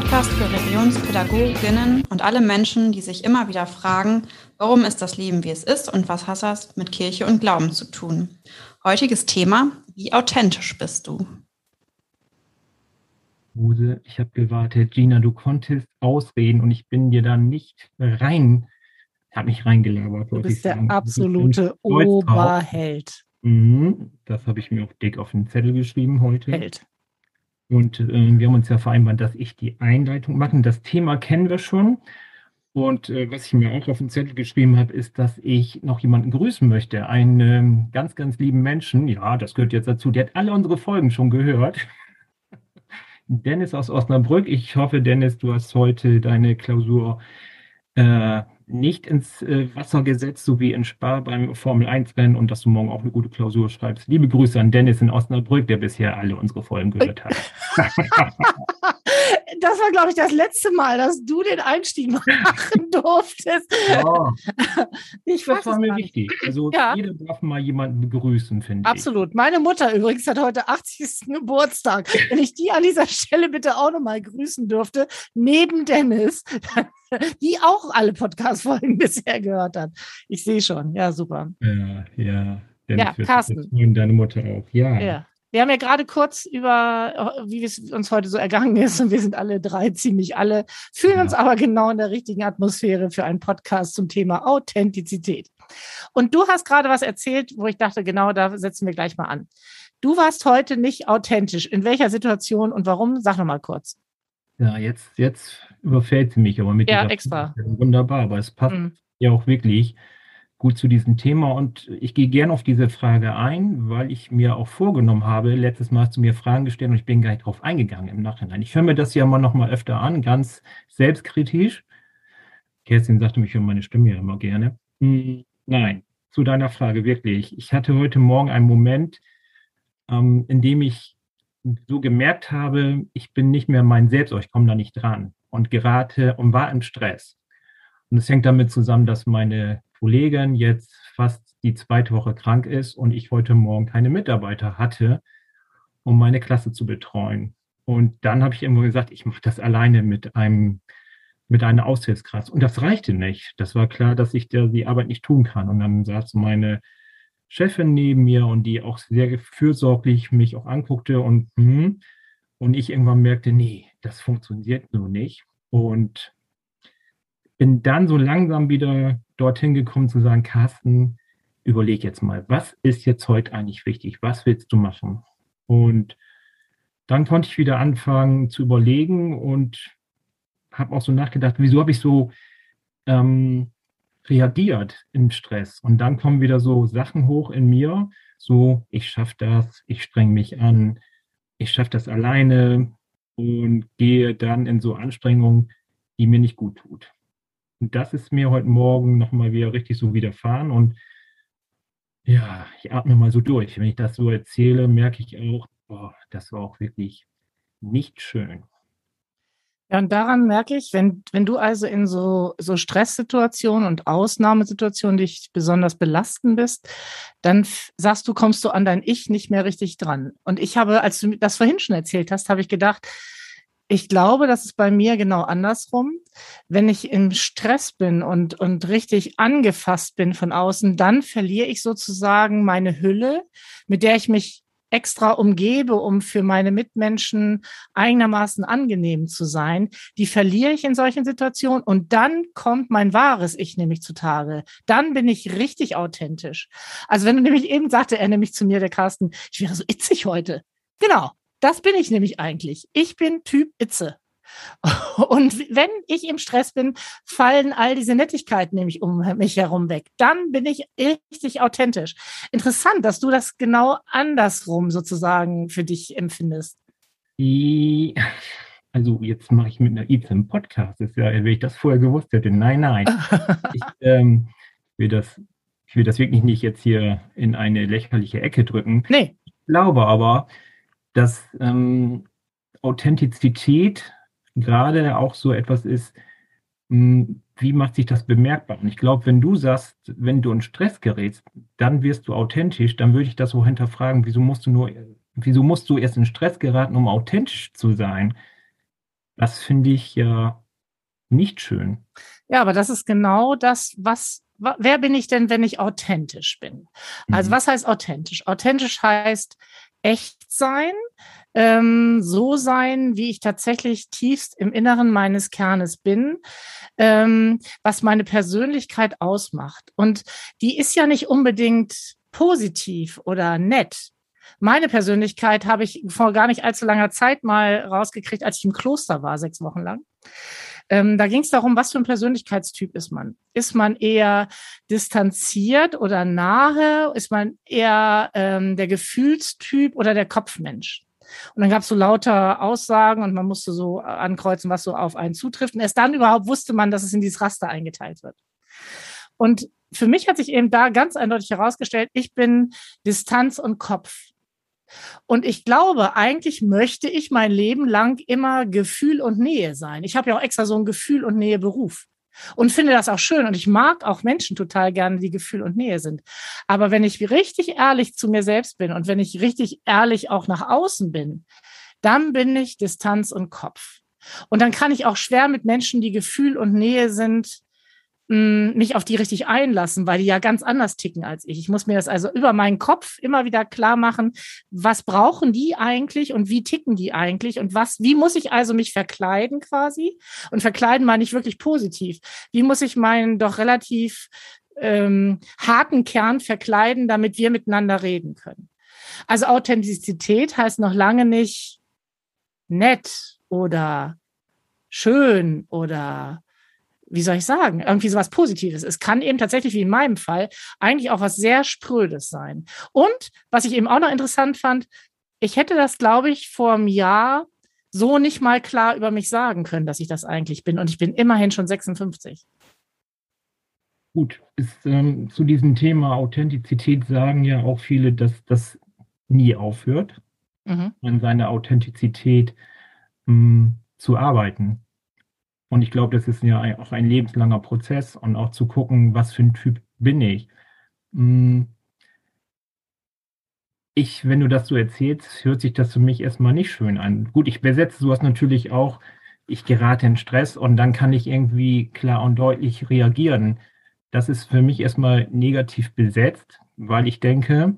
Podcast für Religionspädagoginnen und alle Menschen, die sich immer wieder fragen, warum ist das Leben, wie es ist und was hat das mit Kirche und Glauben zu tun. Heutiges Thema, wie authentisch bist du? Muse, ich habe gewartet. Gina, du konntest ausreden und ich bin dir da nicht rein, habe mich reingelabert. Du bist der absolute Oberheld. Mhm, das habe ich mir auch dick auf den Zettel geschrieben heute. Held. Und äh, wir haben uns ja vereinbart, dass ich die Einleitung mache. Das Thema kennen wir schon. Und äh, was ich mir auch auf den Zettel geschrieben habe, ist, dass ich noch jemanden grüßen möchte. Einen ähm, ganz, ganz lieben Menschen. Ja, das gehört jetzt dazu. Der hat alle unsere Folgen schon gehört. Dennis aus Osnabrück. Ich hoffe, Dennis, du hast heute deine Klausur äh, nicht ins äh, Wasser gesetzt, so wie in Spar beim Formel 1-Rennen und dass du morgen auch eine gute Klausur schreibst. Liebe Grüße an Dennis in Osnabrück, der bisher alle unsere Folgen gehört hat. das war, glaube ich, das letzte Mal, dass du den Einstieg machen durftest. Ja. Ich das war mir wichtig. Also ja. jeder darf mal jemanden begrüßen, finde ich. Absolut. Meine Mutter übrigens hat heute 80. Geburtstag. Wenn ich die an dieser Stelle bitte auch nochmal grüßen dürfte, neben Dennis, die auch alle Podcast-Folgen bisher gehört hat. Ich sehe schon. Ja, super. Ja, ja. Dennis ja, Carsten. Und deine Mutter auch. Ja. ja. Wir haben ja gerade kurz über, wie es uns heute so ergangen ist, und wir sind alle drei ziemlich alle, fühlen ja. uns aber genau in der richtigen Atmosphäre für einen Podcast zum Thema Authentizität. Und du hast gerade was erzählt, wo ich dachte, genau da setzen wir gleich mal an. Du warst heute nicht authentisch. In welcher Situation und warum? Sag noch mal kurz. Ja, jetzt, jetzt überfällt sie mich aber mit ja, extra. Wunderbar, aber es passt mhm. ja auch wirklich gut zu diesem Thema und ich gehe gerne auf diese Frage ein, weil ich mir auch vorgenommen habe, letztes Mal du mir Fragen gestellt und ich bin gar nicht drauf eingegangen im Nachhinein. Ich höre mir das ja immer noch mal öfter an, ganz selbstkritisch. Kerstin sagte mich schon meine Stimme ja immer gerne. Hm, nein, zu deiner Frage wirklich. Ich hatte heute Morgen einen Moment, ähm, in dem ich so gemerkt habe, ich bin nicht mehr mein Selbst, ich komme da nicht dran und gerate und war im Stress. Und es hängt damit zusammen, dass meine Kollegin jetzt fast die zweite Woche krank ist und ich heute Morgen keine Mitarbeiter hatte, um meine Klasse zu betreuen. Und dann habe ich irgendwo gesagt, ich mache das alleine mit einem mit einer Aushilfskraft. Und das reichte nicht. Das war klar, dass ich der, die Arbeit nicht tun kann. Und dann saß meine Chefin neben mir und die auch sehr fürsorglich mich auch anguckte und hm, und ich irgendwann merkte, nee, das funktioniert so nicht. Und bin dann so langsam wieder dorthin gekommen zu sagen, Carsten, überleg jetzt mal, was ist jetzt heute eigentlich wichtig? Was willst du machen? Und dann konnte ich wieder anfangen zu überlegen und habe auch so nachgedacht, wieso habe ich so ähm, reagiert im Stress? Und dann kommen wieder so Sachen hoch in mir, so ich schaffe das, ich streng mich an, ich schaffe das alleine und gehe dann in so Anstrengungen, die mir nicht gut tut. Und das ist mir heute Morgen nochmal wieder richtig so widerfahren. Und ja, ich atme mal so durch. Wenn ich das so erzähle, merke ich auch, boah, das war auch wirklich nicht schön. Ja, und daran merke ich, wenn, wenn du also in so, so Stresssituationen und Ausnahmesituationen dich besonders belasten bist, dann sagst du, kommst du an dein Ich nicht mehr richtig dran. Und ich habe, als du das vorhin schon erzählt hast, habe ich gedacht, ich glaube, das ist bei mir genau andersrum. Wenn ich im Stress bin und, und richtig angefasst bin von außen, dann verliere ich sozusagen meine Hülle, mit der ich mich extra umgebe, um für meine Mitmenschen eigenermaßen angenehm zu sein, die verliere ich in solchen Situationen und dann kommt mein wahres Ich nämlich zutage. Dann bin ich richtig authentisch. Also wenn du nämlich eben sagte, er nämlich zu mir, der Carsten, ich wäre so itzig heute. Genau. Das bin ich nämlich eigentlich. Ich bin Typ Itze. Und wenn ich im Stress bin, fallen all diese Nettigkeiten nämlich um mich herum weg. Dann bin ich richtig authentisch. Interessant, dass du das genau andersrum sozusagen für dich empfindest. Also jetzt mache ich mit einer Itze einen Podcast. Das ist ja, wenn ich das vorher gewusst hätte. Nein, nein. ich, ähm, will das, ich will das wirklich nicht jetzt hier in eine lächerliche Ecke drücken. Nee. Ich glaube aber, dass ähm, Authentizität gerade auch so etwas ist, hm, wie macht sich das bemerkbar? Und ich glaube, wenn du sagst, wenn du in Stress gerätst, dann wirst du authentisch, dann würde ich das so hinterfragen, wieso musst du nur, wieso musst du erst in Stress geraten, um authentisch zu sein? Das finde ich ja nicht schön. Ja, aber das ist genau das, was, wer bin ich denn, wenn ich authentisch bin? Also mhm. was heißt authentisch? Authentisch heißt echt sein, ähm, so sein, wie ich tatsächlich tiefst im Inneren meines Kernes bin, ähm, was meine Persönlichkeit ausmacht. Und die ist ja nicht unbedingt positiv oder nett. Meine Persönlichkeit habe ich vor gar nicht allzu langer Zeit mal rausgekriegt, als ich im Kloster war, sechs Wochen lang. Ähm, da ging es darum, was für ein Persönlichkeitstyp ist man? Ist man eher distanziert oder nahe? Ist man eher ähm, der Gefühlstyp oder der Kopfmensch? Und dann gab es so lauter Aussagen und man musste so ankreuzen, was so auf einen zutrifft. Und erst dann überhaupt wusste man, dass es in dieses Raster eingeteilt wird. Und für mich hat sich eben da ganz eindeutig herausgestellt, ich bin Distanz und Kopf. Und ich glaube, eigentlich möchte ich mein Leben lang immer Gefühl und Nähe sein. Ich habe ja auch extra so ein Gefühl und Nähe Beruf und finde das auch schön. Und ich mag auch Menschen total gerne, die Gefühl und Nähe sind. Aber wenn ich richtig ehrlich zu mir selbst bin und wenn ich richtig ehrlich auch nach außen bin, dann bin ich Distanz und Kopf. Und dann kann ich auch schwer mit Menschen, die Gefühl und Nähe sind, mich auf die richtig einlassen, weil die ja ganz anders ticken als ich. Ich muss mir das also über meinen Kopf immer wieder klar machen, was brauchen die eigentlich und wie ticken die eigentlich und was, wie muss ich also mich verkleiden quasi? Und verkleiden meine ich wirklich positiv. Wie muss ich meinen doch relativ ähm, harten Kern verkleiden, damit wir miteinander reden können? Also Authentizität heißt noch lange nicht nett oder schön oder wie soll ich sagen, irgendwie sowas Positives. Es kann eben tatsächlich, wie in meinem Fall, eigentlich auch was sehr Sprödes sein. Und was ich eben auch noch interessant fand, ich hätte das, glaube ich, vor einem Jahr so nicht mal klar über mich sagen können, dass ich das eigentlich bin. Und ich bin immerhin schon 56. Gut, ist, ähm, zu diesem Thema Authentizität sagen ja auch viele, dass das nie aufhört, mhm. an seiner Authentizität mh, hm, zu arbeiten. Und ich glaube, das ist ja auch ein lebenslanger Prozess und auch zu gucken, was für ein Typ bin ich. Hm. Ich, wenn du das so erzählst, hört sich das für mich erstmal nicht schön an. Gut, ich besetze sowas natürlich auch, ich gerate in Stress und dann kann ich irgendwie klar und deutlich reagieren. Das ist für mich erstmal negativ besetzt, weil ich denke,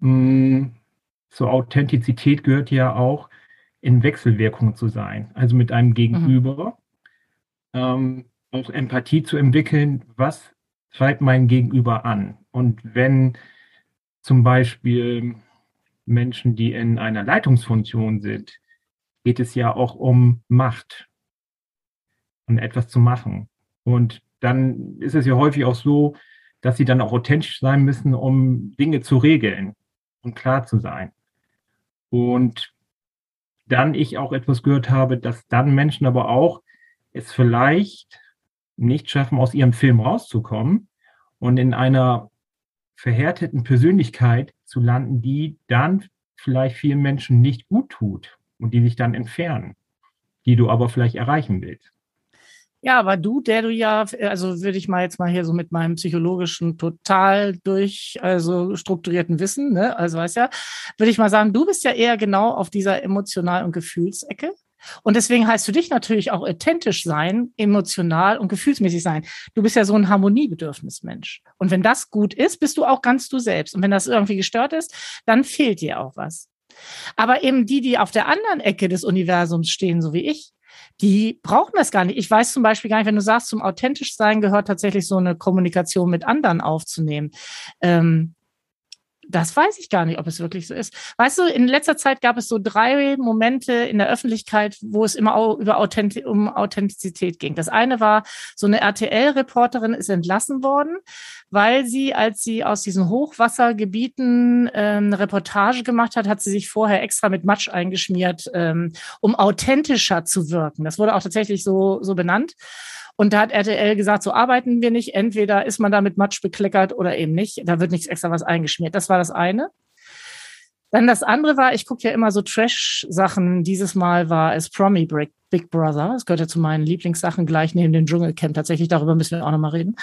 mh, hm, zur Authentizität gehört ja auch, in Wechselwirkung zu sein, also mit einem mhm. Gegenüber. Mhm ähm, auch Empathie zu entwickeln, was treibt mein Gegenüber an. Und wenn zum Beispiel Menschen, die in einer Leitungsfunktion sind, geht es ja auch um Macht und etwas zu machen. Und dann ist es ja häufig auch so, dass sie dann auch authentisch sein müssen, um Dinge zu regeln und klar zu sein. Und dann ich auch etwas gehört habe, dass dann Menschen aber auch es vielleicht nicht schaffen, aus ihrem Film rauszukommen und in einer verhärteten Persönlichkeit zu landen, die dann vielleicht vielen Menschen nicht gut tut und die sich dann entfernen, die du aber vielleicht erreichen willst. Ja, aber du, der du ja, also würde ich mal jetzt mal hier so mit meinem psychologischen total durch, also strukturierten Wissen, ne, also weißt ja, würde ich mal sagen, du bist ja eher genau auf dieser emotional- und Gefühlsecke. Und deswegen heißt für dich natürlich auch authentisch sein, emotional und gefühlsmäßig sein. Du bist ja so ein Harmoniebedürfnismensch. Und wenn das gut ist, bist du auch ganz du selbst. Und wenn das irgendwie gestört ist, dann fehlt dir auch was. Aber eben die, die auf der anderen Ecke des Universums stehen, so wie ich, die brauchen das gar nicht. Ich weiß zum Beispiel gar nicht, wenn du sagst, zum authentisch sein gehört tatsächlich so eine Kommunikation mit anderen aufzunehmen. Ähm, das weiß ich gar nicht, ob es wirklich so ist. Weißt du, in letzter Zeit gab es so drei Momente in der Öffentlichkeit, wo es immer über Authent um Authentizität ging. Das eine war, so eine RTL-Reporterin ist entlassen worden, weil sie, als sie aus diesen Hochwassergebieten ähm, eine Reportage gemacht hat, hat sie sich vorher extra mit Matsch eingeschmiert, ähm, um authentischer zu wirken. Das wurde auch tatsächlich so, so benannt. Und da hat RTL gesagt, so arbeiten wir nicht. Entweder ist man da mit Matsch bekleckert oder eben nicht. Da wird nichts extra was eingeschmiert. Das war das eine. Dann das andere war, ich gucke ja immer so Trash-Sachen. Dieses Mal war es Promi Big Brother. Das gehört ja zu meinen Lieblingssachen gleich neben dem Dschungelcamp. Tatsächlich, darüber müssen wir auch nochmal reden.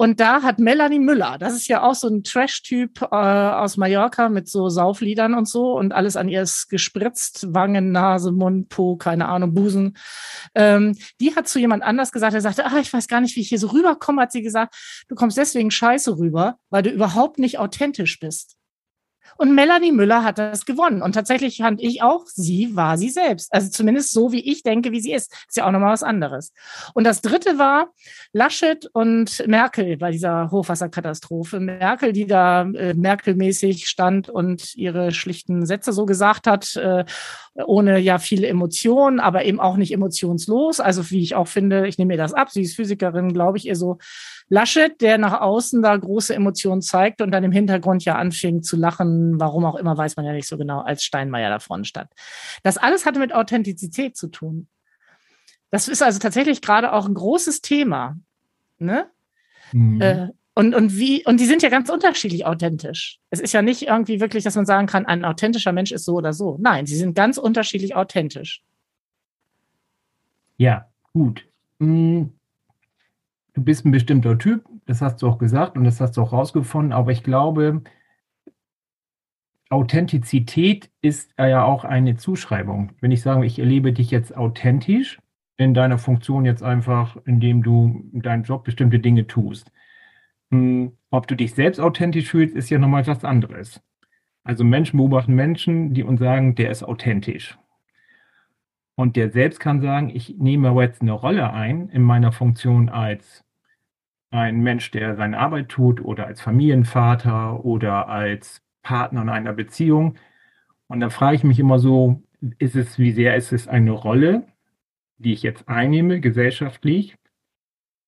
Und da hat Melanie Müller, das ist ja auch so ein Trash-Typ äh, aus Mallorca mit so Saufliedern und so und alles an ihr ist gespritzt, Wangen, Nase, Mund, Po, keine Ahnung, Busen. Ähm, die hat zu jemand anders gesagt, er sagte, ah, ich weiß gar nicht, wie ich hier so rüberkomme, hat sie gesagt, du kommst deswegen scheiße rüber, weil du überhaupt nicht authentisch bist. Und Melanie Müller hat das gewonnen. Und tatsächlich fand ich auch, sie war sie selbst. Also zumindest so, wie ich denke, wie sie ist. Ist ja auch nochmal was anderes. Und das dritte war Laschet und Merkel bei dieser Hochwasserkatastrophe. Merkel, die da äh, Merkel-mäßig stand und ihre schlichten Sätze so gesagt hat, äh, ohne ja viele Emotionen, aber eben auch nicht emotionslos. Also wie ich auch finde, ich nehme mir das ab. Sie ist Physikerin, glaube ich, ihr so Laschet, der nach außen da große Emotionen zeigt und dann im Hintergrund ja anfing zu lachen, warum auch immer, weiß man ja nicht so genau, als Steinmeier da vorne stand. Das alles hatte mit Authentizität zu tun. Das ist also tatsächlich gerade auch ein großes Thema. Ne? Mhm. Äh, und, und wie, und die sind ja ganz unterschiedlich authentisch. Es ist ja nicht irgendwie wirklich, dass man sagen kann, ein authentischer Mensch ist so oder so. Nein, sie sind ganz unterschiedlich authentisch. Ja, gut. Hm, du bist ein bestimmter Typ, das hast du auch gesagt und das hast du auch rausgefunden, aber ich glaube, Authentizität ist ja auch eine Zuschreibung. Wenn ich sage, ich erlebe dich jetzt authentisch in deiner Funktion jetzt einfach, indem du in deinem Job bestimmte Dinge tust. Hm, ob du dich selbst authentisch fühlst, ist ja nochmal was anderes. Also Menschen beobachten Menschen, die uns sagen, der ist authentisch. Und der selbst kann sagen, ich nehme jetzt eine Rolle ein in meiner Funktion als ein Mensch, der seine Arbeit tut oder als Familienvater oder als Partner in einer Beziehung. Und da frage ich mich immer so, ist es, wie sehr ist es eine Rolle, die ich jetzt einnehme, gesellschaftlich,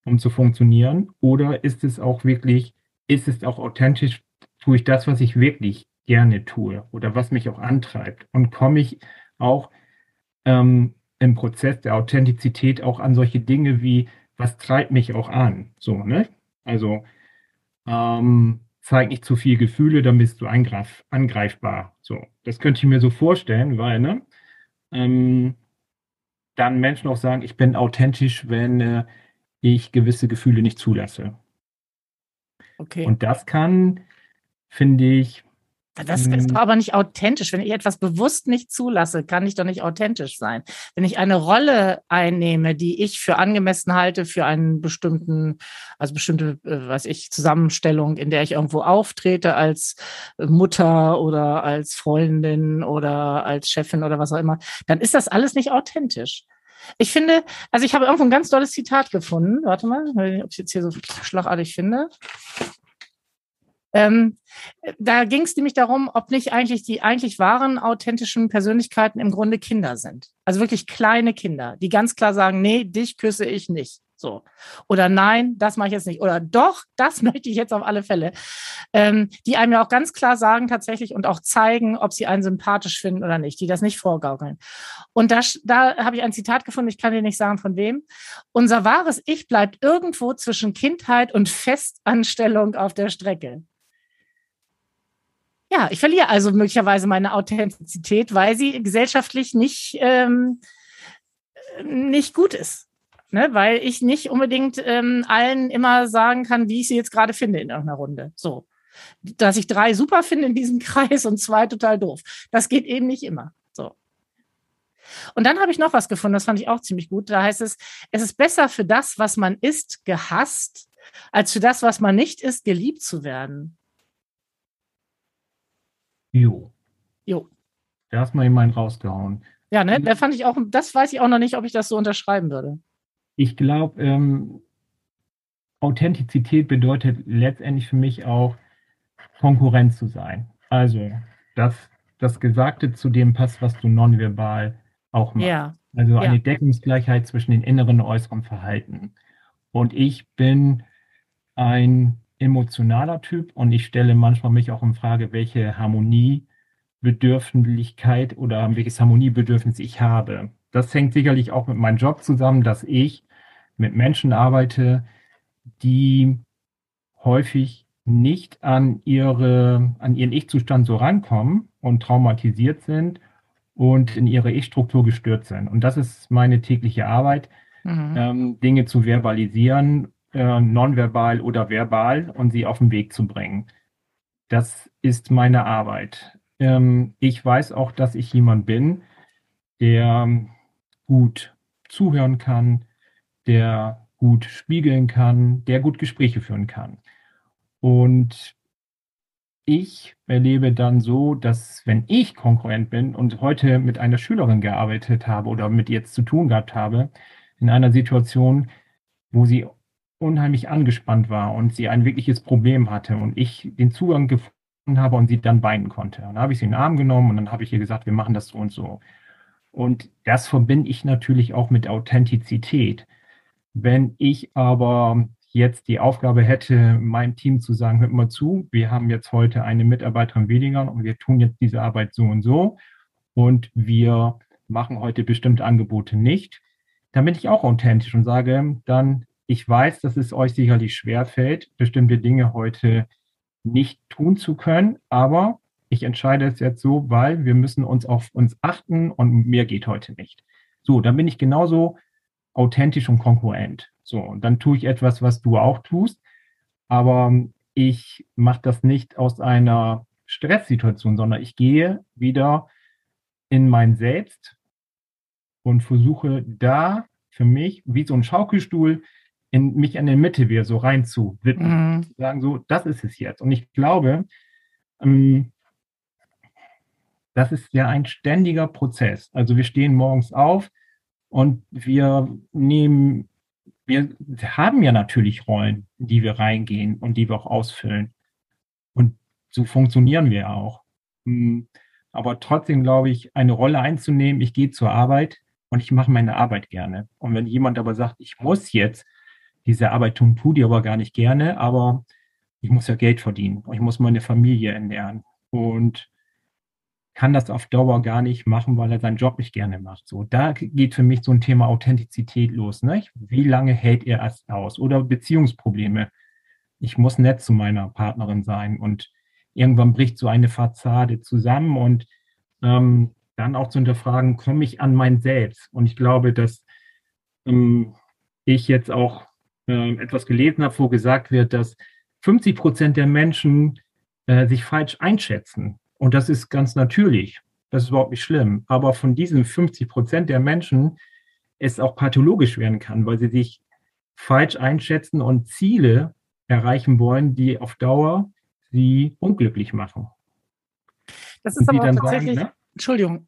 um zu funktionieren? Oder ist es auch wirklich, ist es auch authentisch, tue ich das, was ich wirklich gerne tue oder was mich auch antreibt? Und komme ich auch ähm, im Prozess der Authentizität auch an solche Dinge wie was treibt mich auch an? So, ne? Also, ähm, zeig nicht zu viel Gefühle, dann bist du angreif, angreifbar. So, das könnte ich mir so vorstellen, weil, ne? Ähm, dann Menschen auch sagen, ich bin authentisch, wenn äh, ich gewisse Gefühle nicht zulasse. Okay. Und das kann, finde ich, das ist mhm. doch aber nicht authentisch. Wenn ich etwas bewusst nicht zulasse, kann ich doch nicht authentisch sein. Wenn ich eine Rolle einnehme, die ich für angemessen halte, für einen bestimmten, also bestimmte, äh, weiß ich, Zusammenstellung, in der ich irgendwo auftrete als Mutter oder als Freundin oder als Chefin oder was auch immer, dann ist das alles nicht authentisch. Ich finde, also ich habe irgendwo ein ganz tolles Zitat gefunden. Warte mal, ob ich es jetzt hier so schlagartig finde. Ähm, da ging es nämlich darum, ob nicht eigentlich die eigentlich wahren authentischen Persönlichkeiten im Grunde Kinder sind. Also wirklich kleine Kinder, die ganz klar sagen, nee, dich küsse ich nicht. So. Oder nein, das mache ich jetzt nicht. Oder doch, das möchte ich jetzt auf alle Fälle. Ähm, die einem ja auch ganz klar sagen tatsächlich und auch zeigen, ob sie einen sympathisch finden oder nicht, die das nicht vorgaukeln. Und da, da habe ich ein Zitat gefunden, ich kann dir nicht sagen von wem. Unser wahres Ich bleibt irgendwo zwischen Kindheit und Festanstellung auf der Strecke. Ja, ich verliere also möglicherweise meine Authentizität, weil sie gesellschaftlich nicht, ähm, nicht gut ist. Ne? Weil ich nicht unbedingt ähm, allen immer sagen kann, wie ich sie jetzt gerade finde in irgendeiner Runde. So. Dass ich drei super finde in diesem Kreis und zwei total doof. Das geht eben nicht immer. So. Und dann habe ich noch was gefunden, das fand ich auch ziemlich gut. Da heißt es, es ist besser für das, was man ist, gehasst, als für das, was man nicht ist, geliebt zu werden. Jo. Jo. Da hast mal jemanden rausgehauen. Ja, ne, da fand ich auch, das weiß ich auch noch nicht, ob ich das so unterschreiben würde. Ich glaube, ähm, Authentizität bedeutet letztendlich für mich auch Konkurrenz zu sein. Also, dass das Gesagte zu dem passt, was du nonverbal auch machst. Ja. Also eine ja. Deckungsgleichheit zwischen den inneren und äußeren Verhalten. Und ich bin ein emotionaler Typ und ich stelle manchmal mich auch in Frage, welche Harmoniebedürftigkeit oder welches Harmoniebedürfnis ich habe. Das hängt sicherlich auch mit meinem Job zusammen, dass ich mit Menschen arbeite, die häufig nicht an ihre, an ihren Ich-Zustand so rankommen und traumatisiert sind und in ihre Ich-Struktur gestört sind. Und das ist meine tägliche Arbeit, mhm. ähm, Dinge zu verbalisieren äh, nonverbal oder verbal und sie auf den Weg zu bringen. Das ist meine Arbeit. Ähm, ich weiß auch, dass ich jemand bin, der gut zuhören kann, der gut spiegeln kann, der gut Gespräche führen kann. Und ich erlebe dann so, dass wenn ich Konkurrent bin und heute mit einer Schülerin gearbeitet habe oder mit ihr zu tun gehabt habe, in einer Situation, wo sie unheimlich angespannt war und sie ein wirkliches Problem hatte und ich den Zugang gefunden habe und sie dann weinen konnte. Und dann habe ich sie in den Arm genommen und dann habe ich ihr gesagt, wir machen das so und so. Und das verbinde ich natürlich auch mit Authentizität. Wenn ich aber jetzt die Aufgabe hätte, meinem Team zu sagen, hört mal zu, wir haben jetzt heute eine Mitarbeiterin weniger und wir tun jetzt diese Arbeit so und so und wir machen heute bestimmte Angebote nicht, dann bin ich auch authentisch und sage dann, ich weiß, dass es euch sicherlich schwerfällt, bestimmte Dinge heute nicht tun zu können, aber ich entscheide es jetzt so, weil wir müssen uns auf uns achten und mehr geht heute nicht. So, dann bin ich genauso authentisch und konkurrent. So, und dann tue ich etwas, was du auch tust, aber ich mache das nicht aus einer Stresssituation, sondern ich gehe wieder in mein Selbst und versuche da für mich, wie so ein Schaukelstuhl, in mich in der Mitte wieder so rein zu widmen. Mhm. Sagen so, das ist es jetzt. Und ich glaube, ähm, das ist ja ein ständiger Prozess. Also wir stehen morgens auf und wir nehmen, wir haben ja natürlich Rollen, in die wir reingehen und die wir auch ausfüllen. Und so funktionieren wir auch. Hm, aber trotzdem glaube ich, eine Rolle einzunehmen, ich gehe zur Arbeit und ich mache meine Arbeit gerne. Und wenn jemand aber sagt, ich muss jetzt diese Arbeit tun, tue die aber gar nicht gerne, aber ich muss ja Geld verdienen ich muss meine Familie ernähren. Und kann das auf Dauer gar nicht machen, weil er seinen Job nicht gerne macht. So, da geht für mich so ein Thema Authentizität los. Nicht? Wie lange hält er es aus? Oder Beziehungsprobleme. Ich muss nett zu meiner Partnerin sein und irgendwann bricht so eine Fassade zusammen und ähm, dann auch zu hinterfragen, komme ich an mein Selbst? Und ich glaube, dass ähm, ich jetzt auch äh, etwas gelesen habe, wo gesagt wird, dass 50 Prozent der Menschen äh, sich falsch einschätzen. Und das ist ganz natürlich. Das ist überhaupt nicht schlimm. Aber von diesen 50 Prozent der Menschen es auch pathologisch werden kann, weil sie sich falsch einschätzen und Ziele erreichen wollen, die auf Dauer sie unglücklich machen. Das ist aber tatsächlich, sagen, ne? Entschuldigung,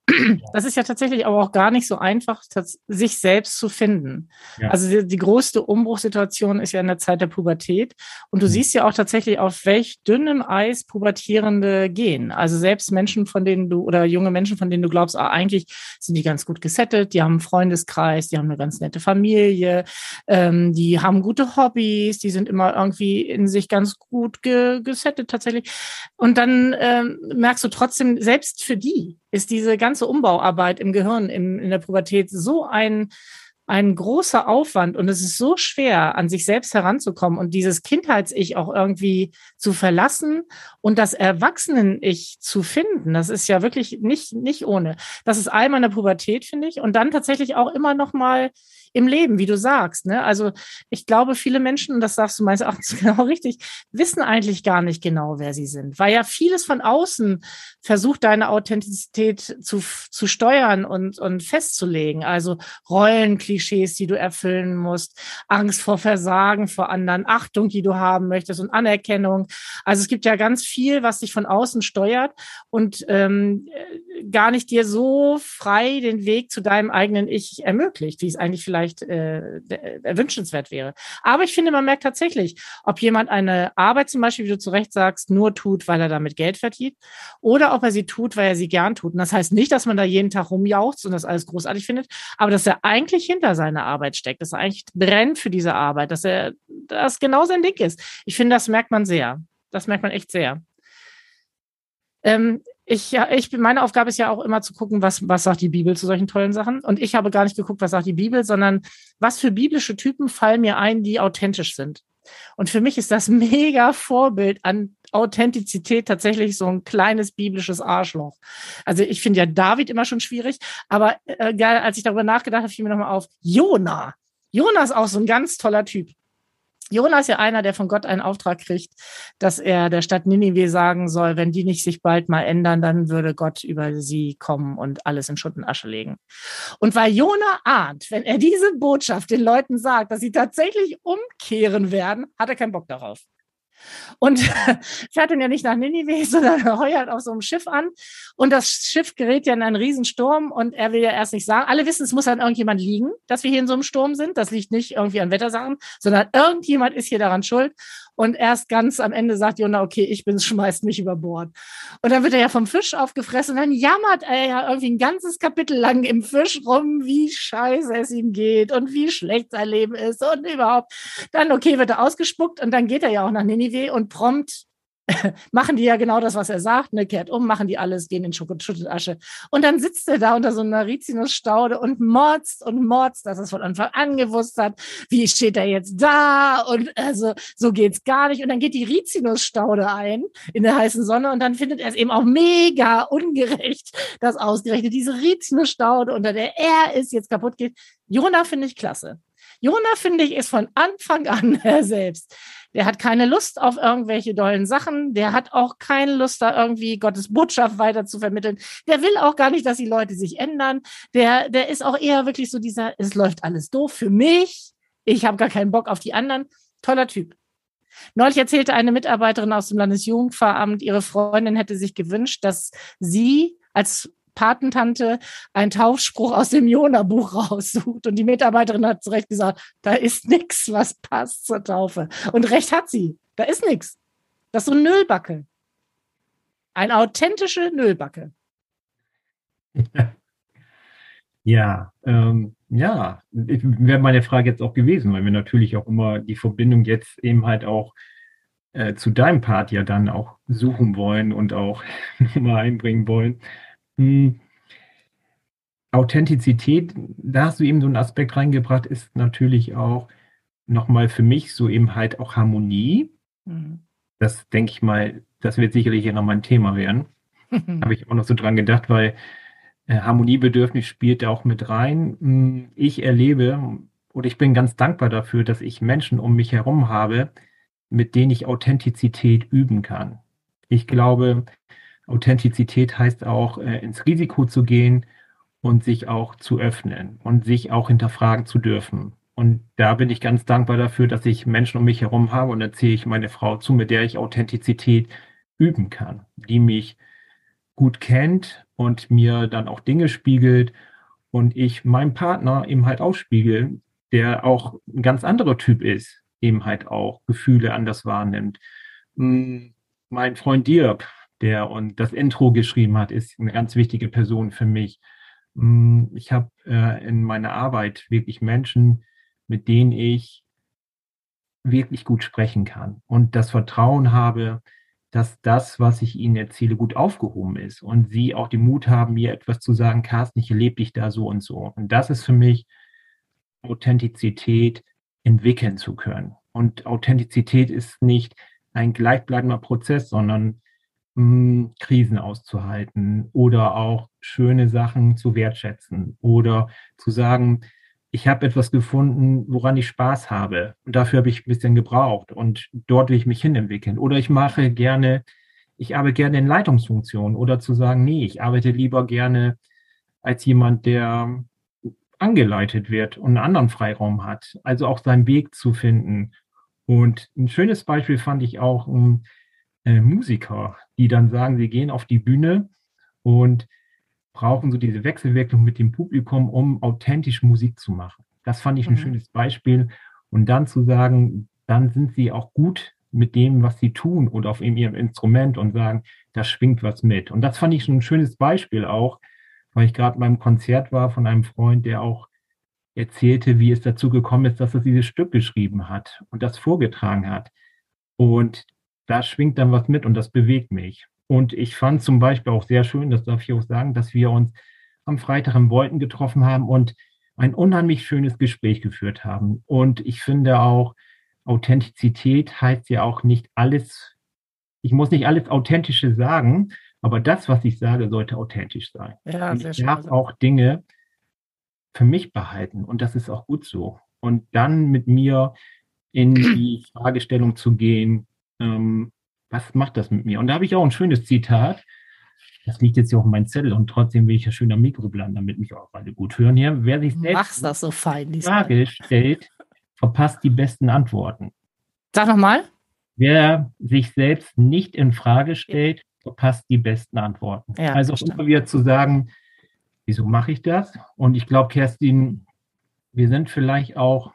das ist ja tatsächlich aber auch gar nicht so einfach, sich selbst zu finden. Ja. Also die, die, größte Umbruchssituation ist ja in der Zeit der Pubertät. Und du mhm. siehst ja auch tatsächlich, auf welch dünnem Eis Pubertierende gehen. Also selbst Menschen, von denen du, oder junge Menschen, von denen du glaubst, ah, eigentlich sind die ganz gut gesettet, die haben einen Freundeskreis, die haben eine ganz nette Familie, ähm, die haben gute Hobbys, die sind immer irgendwie in sich ganz gut ge gesettet tatsächlich. Und dann ähm, merkst du trotzdem, selbst für die ist diese ganze Umbauarbeit im Gehirn im, in der Pubertät so ein, ein großer Aufwand und es ist so schwer, an sich selbst heranzukommen und dieses Kindheits-Ich auch irgendwie zu verlassen und das Erwachsenen-Ich zu finden. Das ist ja wirklich nicht, nicht ohne. Das ist einmal in der Pubertät, finde ich, und dann tatsächlich auch immer noch mal im Leben, wie du sagst. Ne? Also ich glaube, viele Menschen, und das sagst du meines Erachtens genau richtig, wissen eigentlich gar nicht genau, wer sie sind, weil ja vieles von außen versucht, deine Authentizität zu, zu steuern und, und festzulegen. Also Rollenklischees, die du erfüllen musst, Angst vor Versagen vor anderen, Achtung, die du haben möchtest und Anerkennung. Also es gibt ja ganz viel, was dich von außen steuert und ähm, gar nicht dir so frei den Weg zu deinem eigenen Ich ermöglicht, wie es eigentlich vielleicht äh, erwünschenswert wäre. Aber ich finde, man merkt tatsächlich, ob jemand eine Arbeit zum Beispiel, wie du zu Recht sagst, nur tut, weil er damit Geld verdient oder ob er sie tut, weil er sie gern tut. Und das heißt nicht, dass man da jeden Tag rumjaucht und das alles großartig findet, aber dass er eigentlich hinter seiner Arbeit steckt, dass er eigentlich brennt für diese Arbeit, dass er das genau sein Ding ist. Ich finde, das merkt man sehr. Das merkt man echt sehr. Ähm, ich, ja, ich, meine Aufgabe ist ja auch immer zu gucken, was, was sagt die Bibel zu solchen tollen Sachen. Und ich habe gar nicht geguckt, was sagt die Bibel, sondern was für biblische Typen fallen mir ein, die authentisch sind. Und für mich ist das mega Vorbild an Authentizität tatsächlich so ein kleines biblisches Arschloch. Also ich finde ja David immer schon schwierig, aber äh, als ich darüber nachgedacht habe, fiel mir nochmal auf, Jona. Jona ist auch so ein ganz toller Typ. Jona ist ja einer, der von Gott einen Auftrag kriegt, dass er der Stadt Ninive sagen soll, wenn die nicht sich bald mal ändern, dann würde Gott über sie kommen und alles in Schutt und Asche legen. Und weil Jona ahnt, wenn er diese Botschaft den Leuten sagt, dass sie tatsächlich umkehren werden, hat er keinen Bock darauf und fährt dann ja nicht nach Ninive, sondern heuert auf so einem Schiff an. Und das Schiff gerät ja in einen Riesensturm und er will ja erst nicht sagen, alle wissen, es muss an irgendjemand liegen, dass wir hier in so einem Sturm sind. Das liegt nicht irgendwie an Wettersachen, sondern irgendjemand ist hier daran schuld. Und erst ganz am Ende sagt Jona, okay, ich bin's, schmeißt mich über Bord. Und dann wird er ja vom Fisch aufgefressen und dann jammert er ja irgendwie ein ganzes Kapitel lang im Fisch rum, wie scheiße es ihm geht und wie schlecht sein Leben ist und überhaupt. Dann, okay, wird er ausgespuckt und dann geht er ja auch nach Ninive und prompt machen die ja genau das, was er sagt, ne, kehrt um, machen die alles, gehen in Schutt und dann sitzt er da unter so einer Rizinusstaude und morzt und morzt, dass er es von Anfang an gewusst hat. Wie steht er jetzt da? Und also, so geht's gar nicht. Und dann geht die Rizinusstaude ein in der heißen Sonne und dann findet er es eben auch mega ungerecht, dass ausgerechnet diese Rizinusstaude, unter der er ist, jetzt kaputt geht. Jona finde ich klasse. Jona, finde ich, ist von Anfang an er selbst. Der hat keine Lust auf irgendwelche dollen Sachen. Der hat auch keine Lust, da irgendwie Gottes Botschaft weiter zu vermitteln. Der will auch gar nicht, dass die Leute sich ändern. Der, der ist auch eher wirklich so dieser, es läuft alles doof für mich. Ich habe gar keinen Bock auf die anderen. Toller Typ. Neulich erzählte eine Mitarbeiterin aus dem Landesjugendpfarramt, ihre Freundin hätte sich gewünscht, dass sie als Patentante einen Taufspruch aus dem Jona-Buch raussucht. Und die Mitarbeiterin hat zu Recht gesagt, da ist nichts, was passt zur Taufe. Und recht hat sie. Da ist nichts. Das ist so ein Nüllbacke. Eine authentische Nüllbacke. Ja, ähm, ja, wäre meine Frage jetzt auch gewesen, weil wir natürlich auch immer die Verbindung jetzt eben halt auch äh, zu deinem Part ja dann auch suchen wollen und auch nochmal einbringen wollen. Hm. Authentizität, da hast du eben so einen Aspekt reingebracht, ist natürlich auch nochmal für mich so eben halt auch Harmonie. Mhm. Das denke ich mal, das wird sicherlich hier nochmal ein Thema werden. Habe ich auch noch so dran gedacht, weil äh, Harmoniebedürfnis spielt da auch mit rein. Hm, ich erlebe oder ich bin ganz dankbar dafür, dass ich Menschen um mich herum habe, mit denen ich Authentizität üben kann. Ich glaube, Authentizität heißt auch, äh, ins Risiko zu gehen und sich auch zu öffnen und sich auch hinterfragen zu dürfen. Und da bin ich ganz dankbar dafür, dass ich Menschen um mich herum habe und erzähle ich meine Frau zu, mit der ich Authentizität üben kann, die mich gut kennt und mir dann auch Dinge spiegelt und ich meinem Partner eben halt ausspiegel, der auch ein ganz anderer Typ ist, eben halt auch Gefühle anders wahrnimmt. Hm, mein Freund Dirk, der und das Intro geschrieben hat, ist eine ganz wichtige Person für mich. Mm, ich habe äh, in meiner Arbeit wirklich Menschen, mit denen ich wirklich gut sprechen kann und das Vertrauen habe, dass das, was ich ihnen erzähle, gut aufgehoben ist und sie auch den Mut haben, mir etwas zu sagen, Carsten, ich erlebe dich da so und so. Und das ist für mich Authentizität entwickeln zu können. Und Authentizität ist nicht ein gleichbleibender Prozess, sondern Krisen auszuhalten oder auch schöne Sachen zu wertschätzen oder zu sagen, ich habe etwas gefunden, woran ich Spaß habe und dafür habe ich ein bisschen gebraucht und dort will ich mich hinentwickeln. Oder ich mache gerne, ich arbeite gerne in Leitungsfunktionen oder zu sagen, nee, ich arbeite lieber gerne als jemand, der angeleitet wird und einen anderen Freiraum hat. Also auch seinen Weg zu finden. Und ein schönes Beispiel fand ich auch, äh, Musiker, die dann sagen, sie gehen auf die Bühne und brauchen so diese Wechselwirkung mit dem Publikum, um authentisch Musik zu machen. Das fand ich ein mhm. schönes Beispiel. Und dann zu sagen, dann sind sie auch gut mit dem, was sie tun und auf ihrem Instrument und sagen, da schwingt was mit. Und das fand ich schon ein schönes Beispiel auch, weil ich gerade beim Konzert war von einem Freund, der auch erzählte, wie es dazu gekommen ist, dass er dieses Stück geschrieben hat und das vorgetragen hat. Und da schwingt dann was mit und das bewegt mich. Und ich fand zum Beispiel auch sehr schön, das darf ich auch sagen, dass wir uns am Freitag in Beuten getroffen haben und ein unheimlich schönes Gespräch geführt haben. Und ich finde auch, Authentizität heißt ja auch nicht alles, ich muss nicht alles Authentische sagen, aber das, was ich sage, sollte authentisch sein. Ja, ich darf auch Dinge für mich behalten und das ist auch gut so. Und dann mit mir in die Fragestellung zu gehen, ähm, was macht das mit mir? Und da habe ich auch ein schönes Zitat. Das liegt jetzt hier auf meinem Zettel und trotzdem will ich ja schön am Mikro bleiben, damit mich auch alle gut hören hier. Wer sich selbst das so fein, die Frage stellt, verpasst die besten Antworten. Sag nochmal. Wer sich selbst nicht in Frage stellt, verpasst die besten Antworten. Ja, also immer wieder zu sagen, wieso mache ich das? Und ich glaube, Kerstin, wir sind vielleicht auch,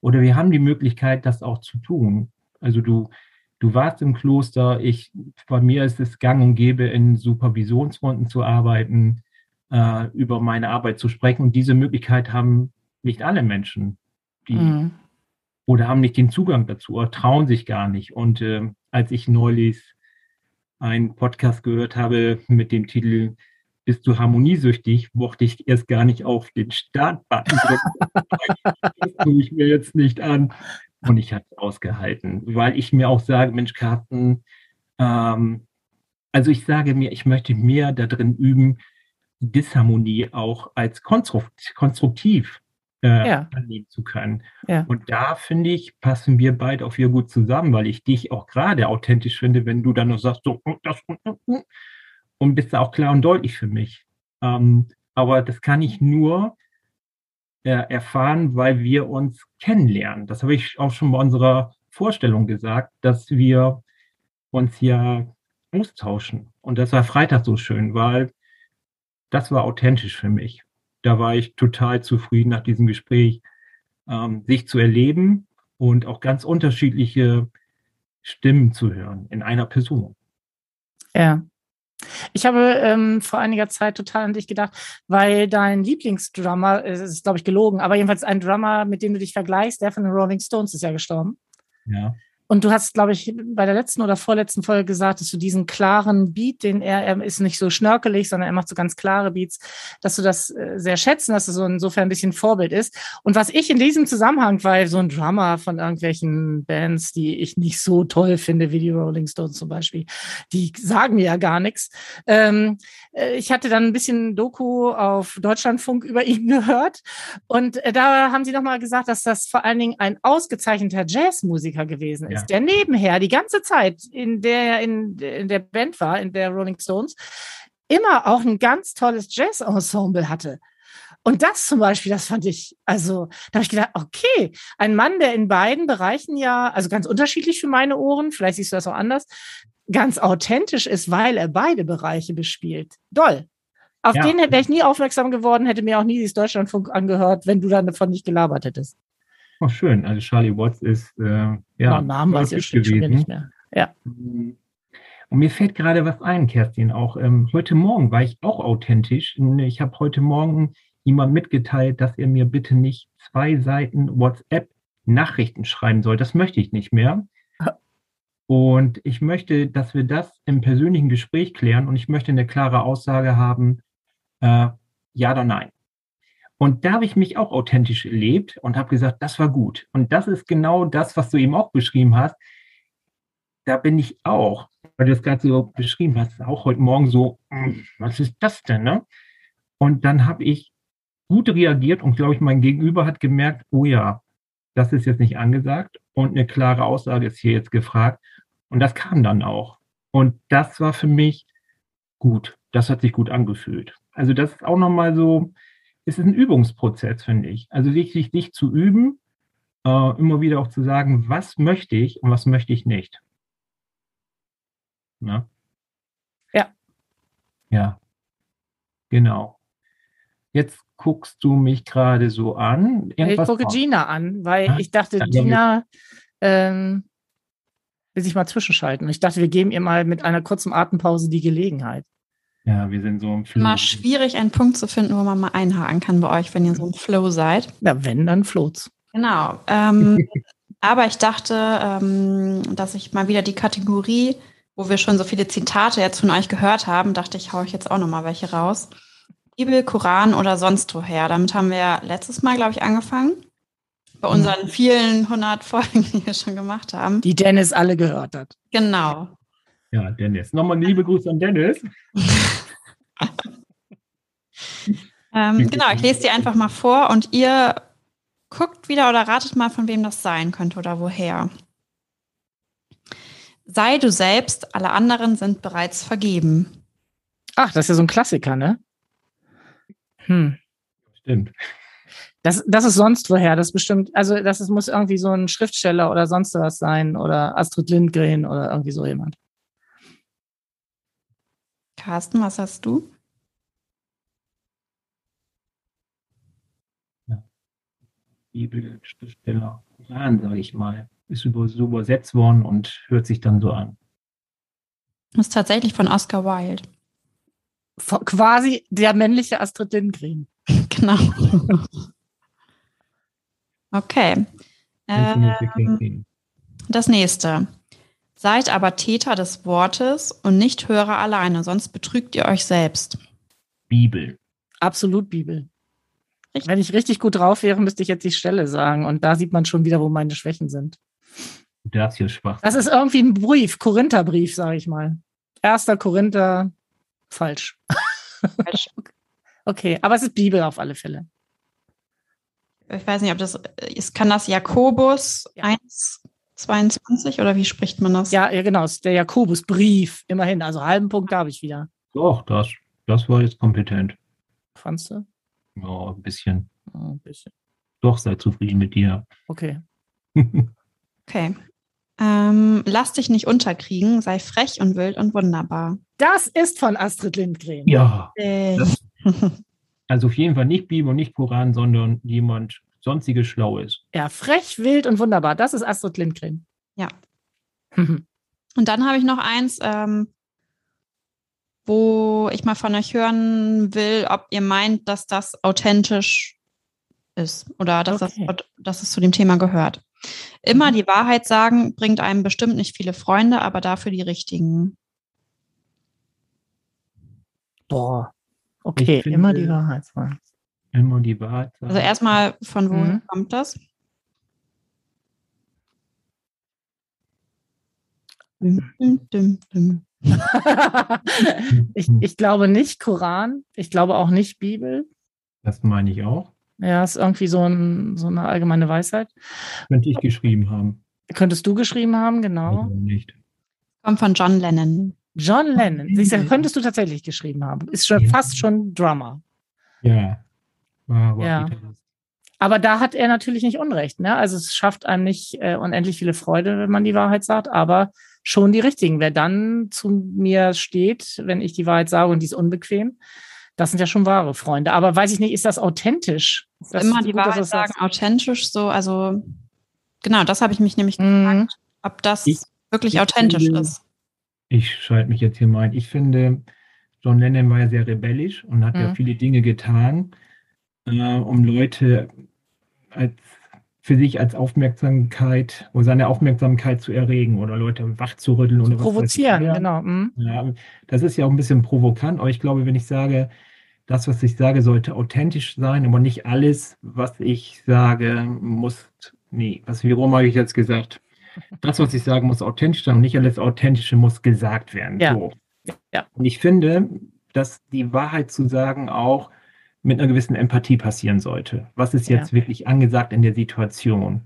oder wir haben die Möglichkeit, das auch zu tun. Also du, du warst im Kloster, ich, bei mir ist es gang und gäbe, in Supervisionsrunden zu arbeiten, äh, über meine Arbeit zu sprechen. Und diese Möglichkeit haben nicht alle Menschen, die mhm. oder haben nicht den Zugang dazu oder trauen sich gar nicht. Und äh, als ich neulich einen Podcast gehört habe mit dem Titel Bist du harmoniesüchtig, mochte ich erst gar nicht auf den Startbutton drücken. das tue ich mir jetzt nicht an. Und ich habe es ausgehalten, weil ich mir auch sage, Mensch, Carsten, ähm, also ich sage mir, ich möchte mehr da drin üben, Disharmonie auch als konstruktiv äh, ja. annehmen zu können. Ja. Und da finde ich, passen wir beide auch wieder gut zusammen, weil ich dich auch gerade authentisch finde, wenn du dann noch sagst, so, hm, das hm, hm, und bist da auch klar und deutlich für mich. Ähm, aber das kann ich nur äh, erfahren, weil wir uns kennenlernen. Das habe ich auch schon bei unserer Vorstellung gesagt, dass wir uns ja austauschen. Und das war Freitag so schön, weil das war authentisch für mich da war ich total zufrieden nach diesem Gespräch, ähm, sich zu erleben und auch ganz unterschiedliche Stimmen zu hören in einer Person. Ja. Ich habe ähm, vor einiger Zeit total an dich gedacht, weil dein Lieblingsdrummer, es ist glaube ich gelogen, aber jedenfalls ein Drummer, mit dem du dich vergleichst, der von den Rolling Stones ist ja gestorben. Ja. Und du hast, glaube ich, bei der letzten oder vorletzten Folge gesagt, dass du diesen klaren Beat, den er, er ist nicht so schnörkelig, sondern er macht so ganz klare Beats, dass du das äh, sehr schätzen, dass es so insofern ein bisschen Vorbild ist. Und was ich in diesem Zusammenhang, weil so ein Drummer von irgendwelchen Bands, die ich nicht so toll finde, wie die Rolling Stones zum Beispiel, die sagen mir ja gar nichts. Ähm, äh, ich hatte dann ein bisschen Doku auf Deutschlandfunk über ihn gehört und äh, da haben sie nochmal gesagt, dass das vor allen Dingen ein ausgezeichneter Jazzmusiker gewesen ist. Ja der nebenher die ganze Zeit, in der in, in der Band war, in der Rolling Stones, immer auch ein ganz tolles Jazz-Ensemble hatte. Und das zum Beispiel, das fand ich, also da habe ich gedacht, okay, ein Mann, der in beiden Bereichen ja, also ganz unterschiedlich für meine Ohren, vielleicht siehst du das auch anders, ganz authentisch ist, weil er beide Bereiche bespielt. Doll. Auf ja. den wäre ich nie aufmerksam geworden, hätte mir auch nie dieses Deutschlandfunk angehört, wenn du dann davon nicht gelabert hättest. Oh, schön. Also Charlie Watts ist äh, ja oh, Namen weiß ich schon nicht mehr. Ja. Und mir fällt gerade was ein, Kerstin. Auch ähm, heute Morgen war ich auch authentisch. Ich habe heute Morgen jemand mitgeteilt, dass er mir bitte nicht zwei Seiten WhatsApp Nachrichten schreiben soll. Das möchte ich nicht mehr. Und ich möchte, dass wir das im persönlichen Gespräch klären und ich möchte eine klare Aussage haben, äh, ja oder nein. Und da habe ich mich auch authentisch erlebt und habe gesagt, das war gut. Und das ist genau das, was du eben auch beschrieben hast. Da bin ich auch, weil du das gerade so beschrieben hast, auch heute Morgen so, hm, was ist das denn? Ne? Und dann habe ich gut reagiert und glaube ich, mein Gegenüber hat gemerkt, oh ja, das ist jetzt nicht angesagt und eine klare Aussage ist hier jetzt gefragt. Und das kam dann auch. Und das war für mich gut. Das hat sich gut angefühlt. Also das ist auch nochmal so, es ist ein Übungsprozess, finde ich. Also wirklich dich zu üben, äh, immer wieder auch zu sagen, was möchte ich und was möchte ich nicht. Na? Ja. Ja. Genau. Jetzt guckst du mich gerade so an. Irgendwas ich gucke Gina an, weil ja? ich dachte, Gina ähm, will sich mal zwischenschalten. Ich dachte, wir geben ihr mal mit einer kurzen Atempause die Gelegenheit. Ja, wir sind so im Flow. Immer schwierig, einen Punkt zu finden, wo man mal einhaken kann bei euch, wenn ihr so im Flow seid. Ja, wenn, dann float's. Genau. Ähm, aber ich dachte, ähm, dass ich mal wieder die Kategorie, wo wir schon so viele Zitate jetzt von euch gehört haben, dachte ich, haue ich jetzt auch noch mal welche raus. Bibel, Koran oder sonst woher. Damit haben wir letztes Mal, glaube ich, angefangen. Bei mhm. unseren vielen hundert Folgen, die wir schon gemacht haben. Die Dennis alle gehört hat. Genau. Ja, Dennis. Nochmal liebe Grüße an Dennis. ähm, genau, ich lese die einfach mal vor und ihr guckt wieder oder ratet mal, von wem das sein könnte oder woher. Sei du selbst, alle anderen sind bereits vergeben. Ach, das ist ja so ein Klassiker, ne? Hm. Stimmt. Das, das ist sonst woher. Das bestimmt, also das ist, muss irgendwie so ein Schriftsteller oder sonst was sein oder Astrid Lindgren oder irgendwie so jemand. Carsten, was hast du? Ja. Bibelschriftsteller, Koran, sage ich mal, ist über, so übersetzt worden und hört sich dann so an. Das ist tatsächlich von Oscar Wilde. Von, quasi der männliche Astrid Lindgren. genau. Okay. Ähm, das nächste. Seid aber Täter des Wortes und nicht Hörer alleine, sonst betrügt ihr euch selbst. Bibel. Absolut Bibel. Richtig. Wenn ich richtig gut drauf wäre, müsste ich jetzt die Stelle sagen. Und da sieht man schon wieder, wo meine Schwächen sind. Das hier schwach. Das ist irgendwie ein Brief, Korintherbrief, sage ich mal. Erster Korinther, falsch. Falsch. okay, aber es ist Bibel auf alle Fälle ich weiß nicht, ob das ist, kann das Jakobus ja. 1, 22 oder wie spricht man das? Ja, ja genau, der Jakobusbrief, immerhin. Also halben Punkt habe ich wieder. Doch, das, das war jetzt kompetent. Fandst du? Ja, ein bisschen. Oh, ein bisschen. Doch, sei zufrieden mit dir. Okay. okay. Ähm, lass dich nicht unterkriegen, sei frech und wild und wunderbar. Das ist von Astrid Lindgren. Ja. Äh. Also auf jeden Fall nicht Bibel und nicht Koran, sondern jemand sonstiges Schlaues. Ja, frech, wild und wunderbar. Das ist Astrid Lindgren. Ja. und dann habe ich noch eins, ähm, wo ich mal von euch hören will, ob ihr meint, dass das authentisch ist oder dass, okay. das, dass es zu dem Thema gehört. Immer mhm. die Wahrheit sagen bringt einem bestimmt nicht viele Freunde, aber dafür die richtigen. Boah, Okay, finde, immer die Wahrheit sagen. Immer die Wahrheit sagen. Also erstmal, von wo mhm. kommt das? ich, ich glaube nicht Koran, ich glaube auch nicht Bibel. Das meine ich auch. Ja, ist irgendwie so, ein, so eine allgemeine Weisheit. Könnte ich geschrieben haben. Könntest du geschrieben haben, genau. Also nicht. Kommt von John Lennon. John Lennon. Siehst du, könntest du tatsächlich geschrieben haben. Ist schon ja. fast schon Drummer. Ja. Wow, ja. Aber da hat er natürlich nicht Unrecht. Ne? Also es schafft einem nicht äh, unendlich viele Freude, wenn man die Wahrheit sagt, aber schon die richtigen. Wer dann zu mir steht, wenn ich die Wahrheit sage und die ist unbequem, das sind ja schon wahre Freunde. Aber weiß ich nicht, ist das authentisch? Das Immer die gut, Wahrheit sagen, authentisch so. Also genau, das habe ich mich nämlich mhm. gefragt, ob das ich, wirklich ich authentisch finde, ist ich schalte mich jetzt hier mal ein. Ich finde, John Lennon war ja sehr rebellisch und hat mhm. ja viele Dinge getan, äh, um Leute als, für sich als Aufmerksamkeit oder seine Aufmerksamkeit zu erregen oder Leute wach zu rütteln oder was provozieren, ja. genau. Mhm. Ja, das ist ja auch ein bisschen provokant, aber ich glaube, wenn ich sage, das, was ich sage, sollte authentisch sein, aber nicht alles, was ich sage, muss, nee, was, wie rum habe ich jetzt gesagt? das, was ich sage, muss authentisch sein und nicht alles Authentische muss gesagt werden. Ja. So. ja. Und ich finde, dass die Wahrheit zu sagen auch mit einer gewissen Empathie passieren sollte. Was ist jetzt ja. wirklich angesagt in der Situation?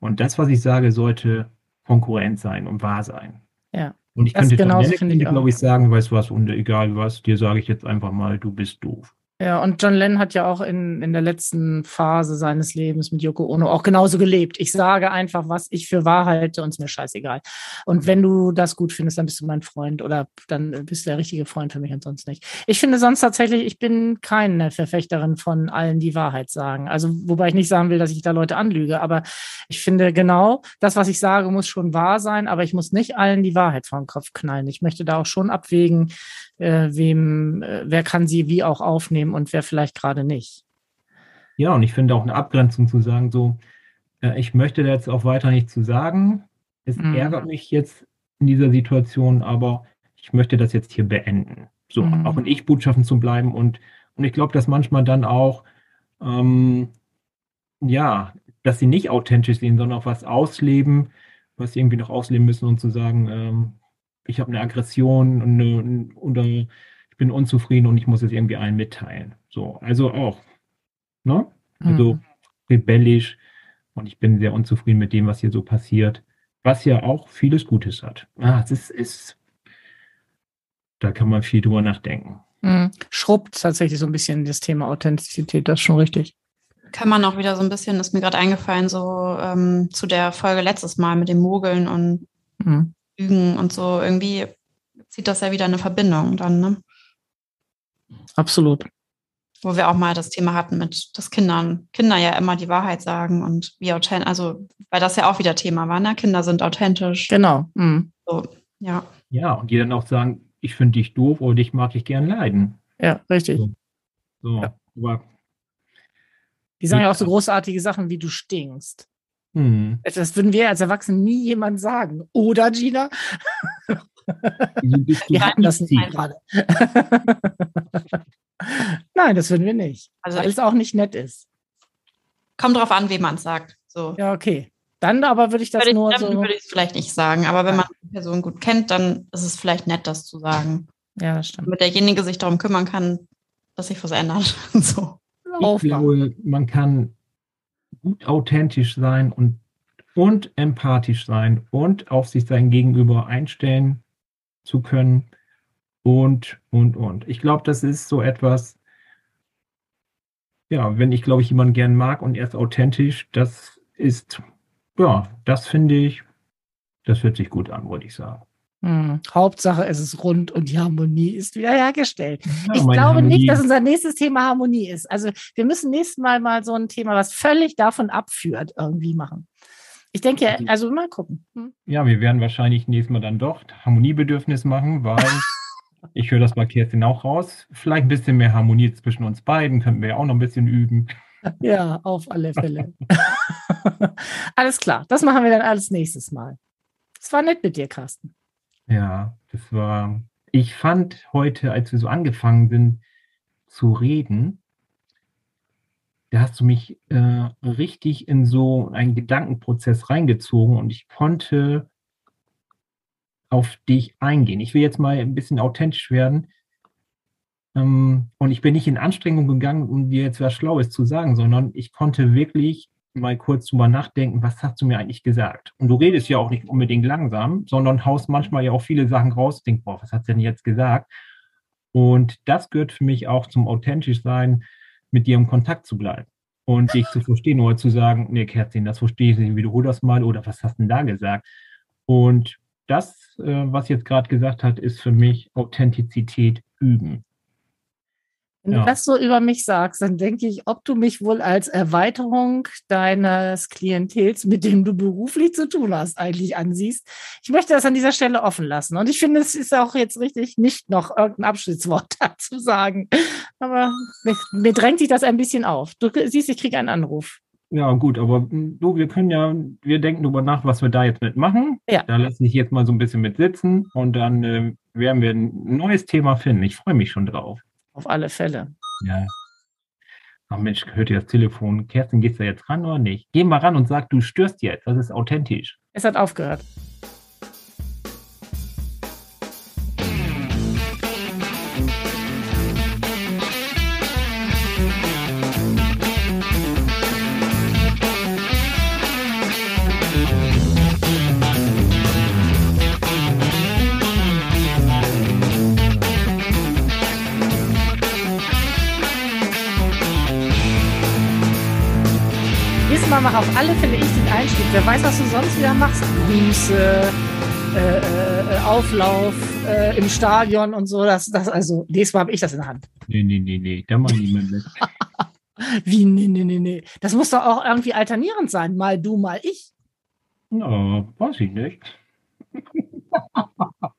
Und das, was ich sage, sollte konkurrent sein und wahr sein. Ja. Und ich das könnte genauso, finde ich, glaube ich, sagen, weißt du was, und egal was, dir sage ich jetzt einfach mal, du bist doof. Ja, und John Lennon hat ja auch in, in der letzten Phase seines Lebens mit Yoko Ono auch genauso gelebt. Ich sage einfach, was ich für wahr halte und es mir scheißegal. Und wenn du das gut findest, dann bist du mein Freund oder dann bist du der richtige Freund für mich und sonst nicht. Ich finde sonst tatsächlich, ich bin keine Verfechterin von allen, die Wahrheit sagen. Also, wobei ich nicht sagen will, dass ich da Leute anlüge, aber ich finde genau, das, was ich sage, muss schon wahr sein, aber ich muss nicht allen die Wahrheit vor den Kopf knallen. Ich möchte da auch schon abwägen, äh, wem, äh, wer kann sie wie auch aufnehmen und wer vielleicht gerade nicht. Ja, und ich finde auch eine Abgrenzung zu sagen, so, äh, ich möchte da jetzt auch weiter nichts zu sagen. Es mhm. ärgert mich jetzt in dieser Situation, aber ich möchte das jetzt hier beenden. So, mhm. auch in Ich-Botschaften zu bleiben und, und ich glaube, dass manchmal dann auch, ähm, ja, dass sie nicht authentisch sind, sondern auch was ausleben, was sie irgendwie noch ausleben müssen und zu sagen, ähm, ich habe eine Aggression und eine, oder ich bin unzufrieden und ich muss es irgendwie allen mitteilen. So, also auch. Ne? Also mhm. rebellisch und ich bin sehr unzufrieden mit dem, was hier so passiert, was ja auch vieles Gutes hat. Ah, es ist, ist da kann man viel drüber nachdenken. Mhm. Schrubbt tatsächlich so ein bisschen das Thema Authentizität, das ist schon richtig. Kann man auch wieder so ein bisschen, ist mir gerade eingefallen, so ähm, zu der Folge letztes Mal mit dem Mogeln und mhm. Lügen und so. Irgendwie zieht das ja wieder eine Verbindung dann, ne? Absolut. Wo wir auch mal das Thema hatten mit, dass Kindern, Kinder ja immer die Wahrheit sagen und wie authentisch, also weil das ja auch wieder Thema war, ne? Kinder sind authentisch. Genau. Mhm. So, ja. Ja, und die dann auch sagen, ich finde dich doof oder dich mag ich gern leiden. Ja, richtig. So, so. Ja. aber die sagen ja auch so großartige Sachen wie du stinkst. Hm. Das würden wir als Erwachsene nie jemand sagen. Oder, Gina? wir hatten das nicht gerade. Nein, das würden wir nicht. Also weil es auch nicht nett ist. Kommt drauf an, wie man es sagt. So. Ja, okay. Dann aber würde ich das würde nur ich, so. Würde ich es vielleicht nicht sagen, aber wenn man die Person gut kennt, dann ist es vielleicht nett, das zu sagen. Ja, das stimmt. Damit derjenige sich darum kümmern kann, dass sich was ändert. so. Ich glaube, man kann gut authentisch sein und, und empathisch sein und auf sich sein Gegenüber einstellen zu können und, und, und. Ich glaube, das ist so etwas, ja, wenn ich, glaube ich, jemanden gern mag und er ist authentisch, das ist, ja, das finde ich, das hört sich gut an, wollte ich sagen. Hm. Hauptsache, es ist rund und die Harmonie ist wiederhergestellt. Ja, ich glaube Harmonie. nicht, dass unser nächstes Thema Harmonie ist. Also wir müssen nächstes Mal mal so ein Thema, was völlig davon abführt, irgendwie machen. Ich denke, also, also mal gucken. Hm? Ja, wir werden wahrscheinlich nächstes Mal dann doch Harmoniebedürfnis machen, weil ich höre das bei Kerstin auch raus. Vielleicht ein bisschen mehr Harmonie zwischen uns beiden, könnten wir ja auch noch ein bisschen üben. Ja, auf alle Fälle. alles klar, das machen wir dann alles nächstes Mal. Es war nett mit dir, Carsten. Ja, das war, ich fand heute, als wir so angefangen sind zu reden, da hast du mich äh, richtig in so einen Gedankenprozess reingezogen und ich konnte auf dich eingehen. Ich will jetzt mal ein bisschen authentisch werden. Ähm, und ich bin nicht in Anstrengung gegangen, um dir jetzt was Schlaues zu sagen, sondern ich konnte wirklich mal kurz drüber nachdenken, was hast du mir eigentlich gesagt? Und du redest ja auch nicht unbedingt langsam, sondern haust manchmal ja auch viele Sachen raus, denk, boah, was hast du denn jetzt gesagt? Und das gehört für mich auch zum authentisch sein, mit dir im Kontakt zu bleiben und dich zu verstehen oder zu sagen, nee, Kerstin, das verstehe ich nicht, wiederhol das mal oder was hast du denn da gesagt? Und das, äh, was jetzt gerade gesagt hat, ist für mich Authentizität üben. Wenn ja. du das so über mich sagst, dann denke ich, ob du mich wohl als Erweiterung deines Klientels, mit dem du beruflich zu tun hast, eigentlich ansiehst. Ich möchte das an dieser Stelle offen lassen. Und ich finde, es ist auch jetzt richtig, nicht noch irgendein Abschnittswort dazu sagen. Aber mir, mir drängt sich das ein bisschen auf. Du siehst, ich kriege einen Anruf. Ja, gut, aber hm, du, wir können ja, wir denken darüber nach, was wir da jetzt mitmachen. Ja. Da lasse ich jetzt mal so ein bisschen mit sitzen und dann äh, werden wir ein neues Thema finden. Ich freue mich schon drauf. Auf alle Fälle. Ja. Ach Mensch, hört ihr das Telefon? Kerstin, gehst du jetzt ran oder nicht? Geh mal ran und sag, du störst jetzt. Das ist authentisch. Es hat aufgehört. Wer weiß, was du sonst wieder machst. Grüße, äh, äh, Auflauf äh, im Stadion und so. Das, das, also, nächstes Mal habe ich das in der Hand. Nee, nee, nee, nee. Da mal niemand mit. Wie, nee, nee, nee, nee. Das muss doch auch irgendwie alternierend sein. Mal du, mal ich. Na, weiß ich nicht.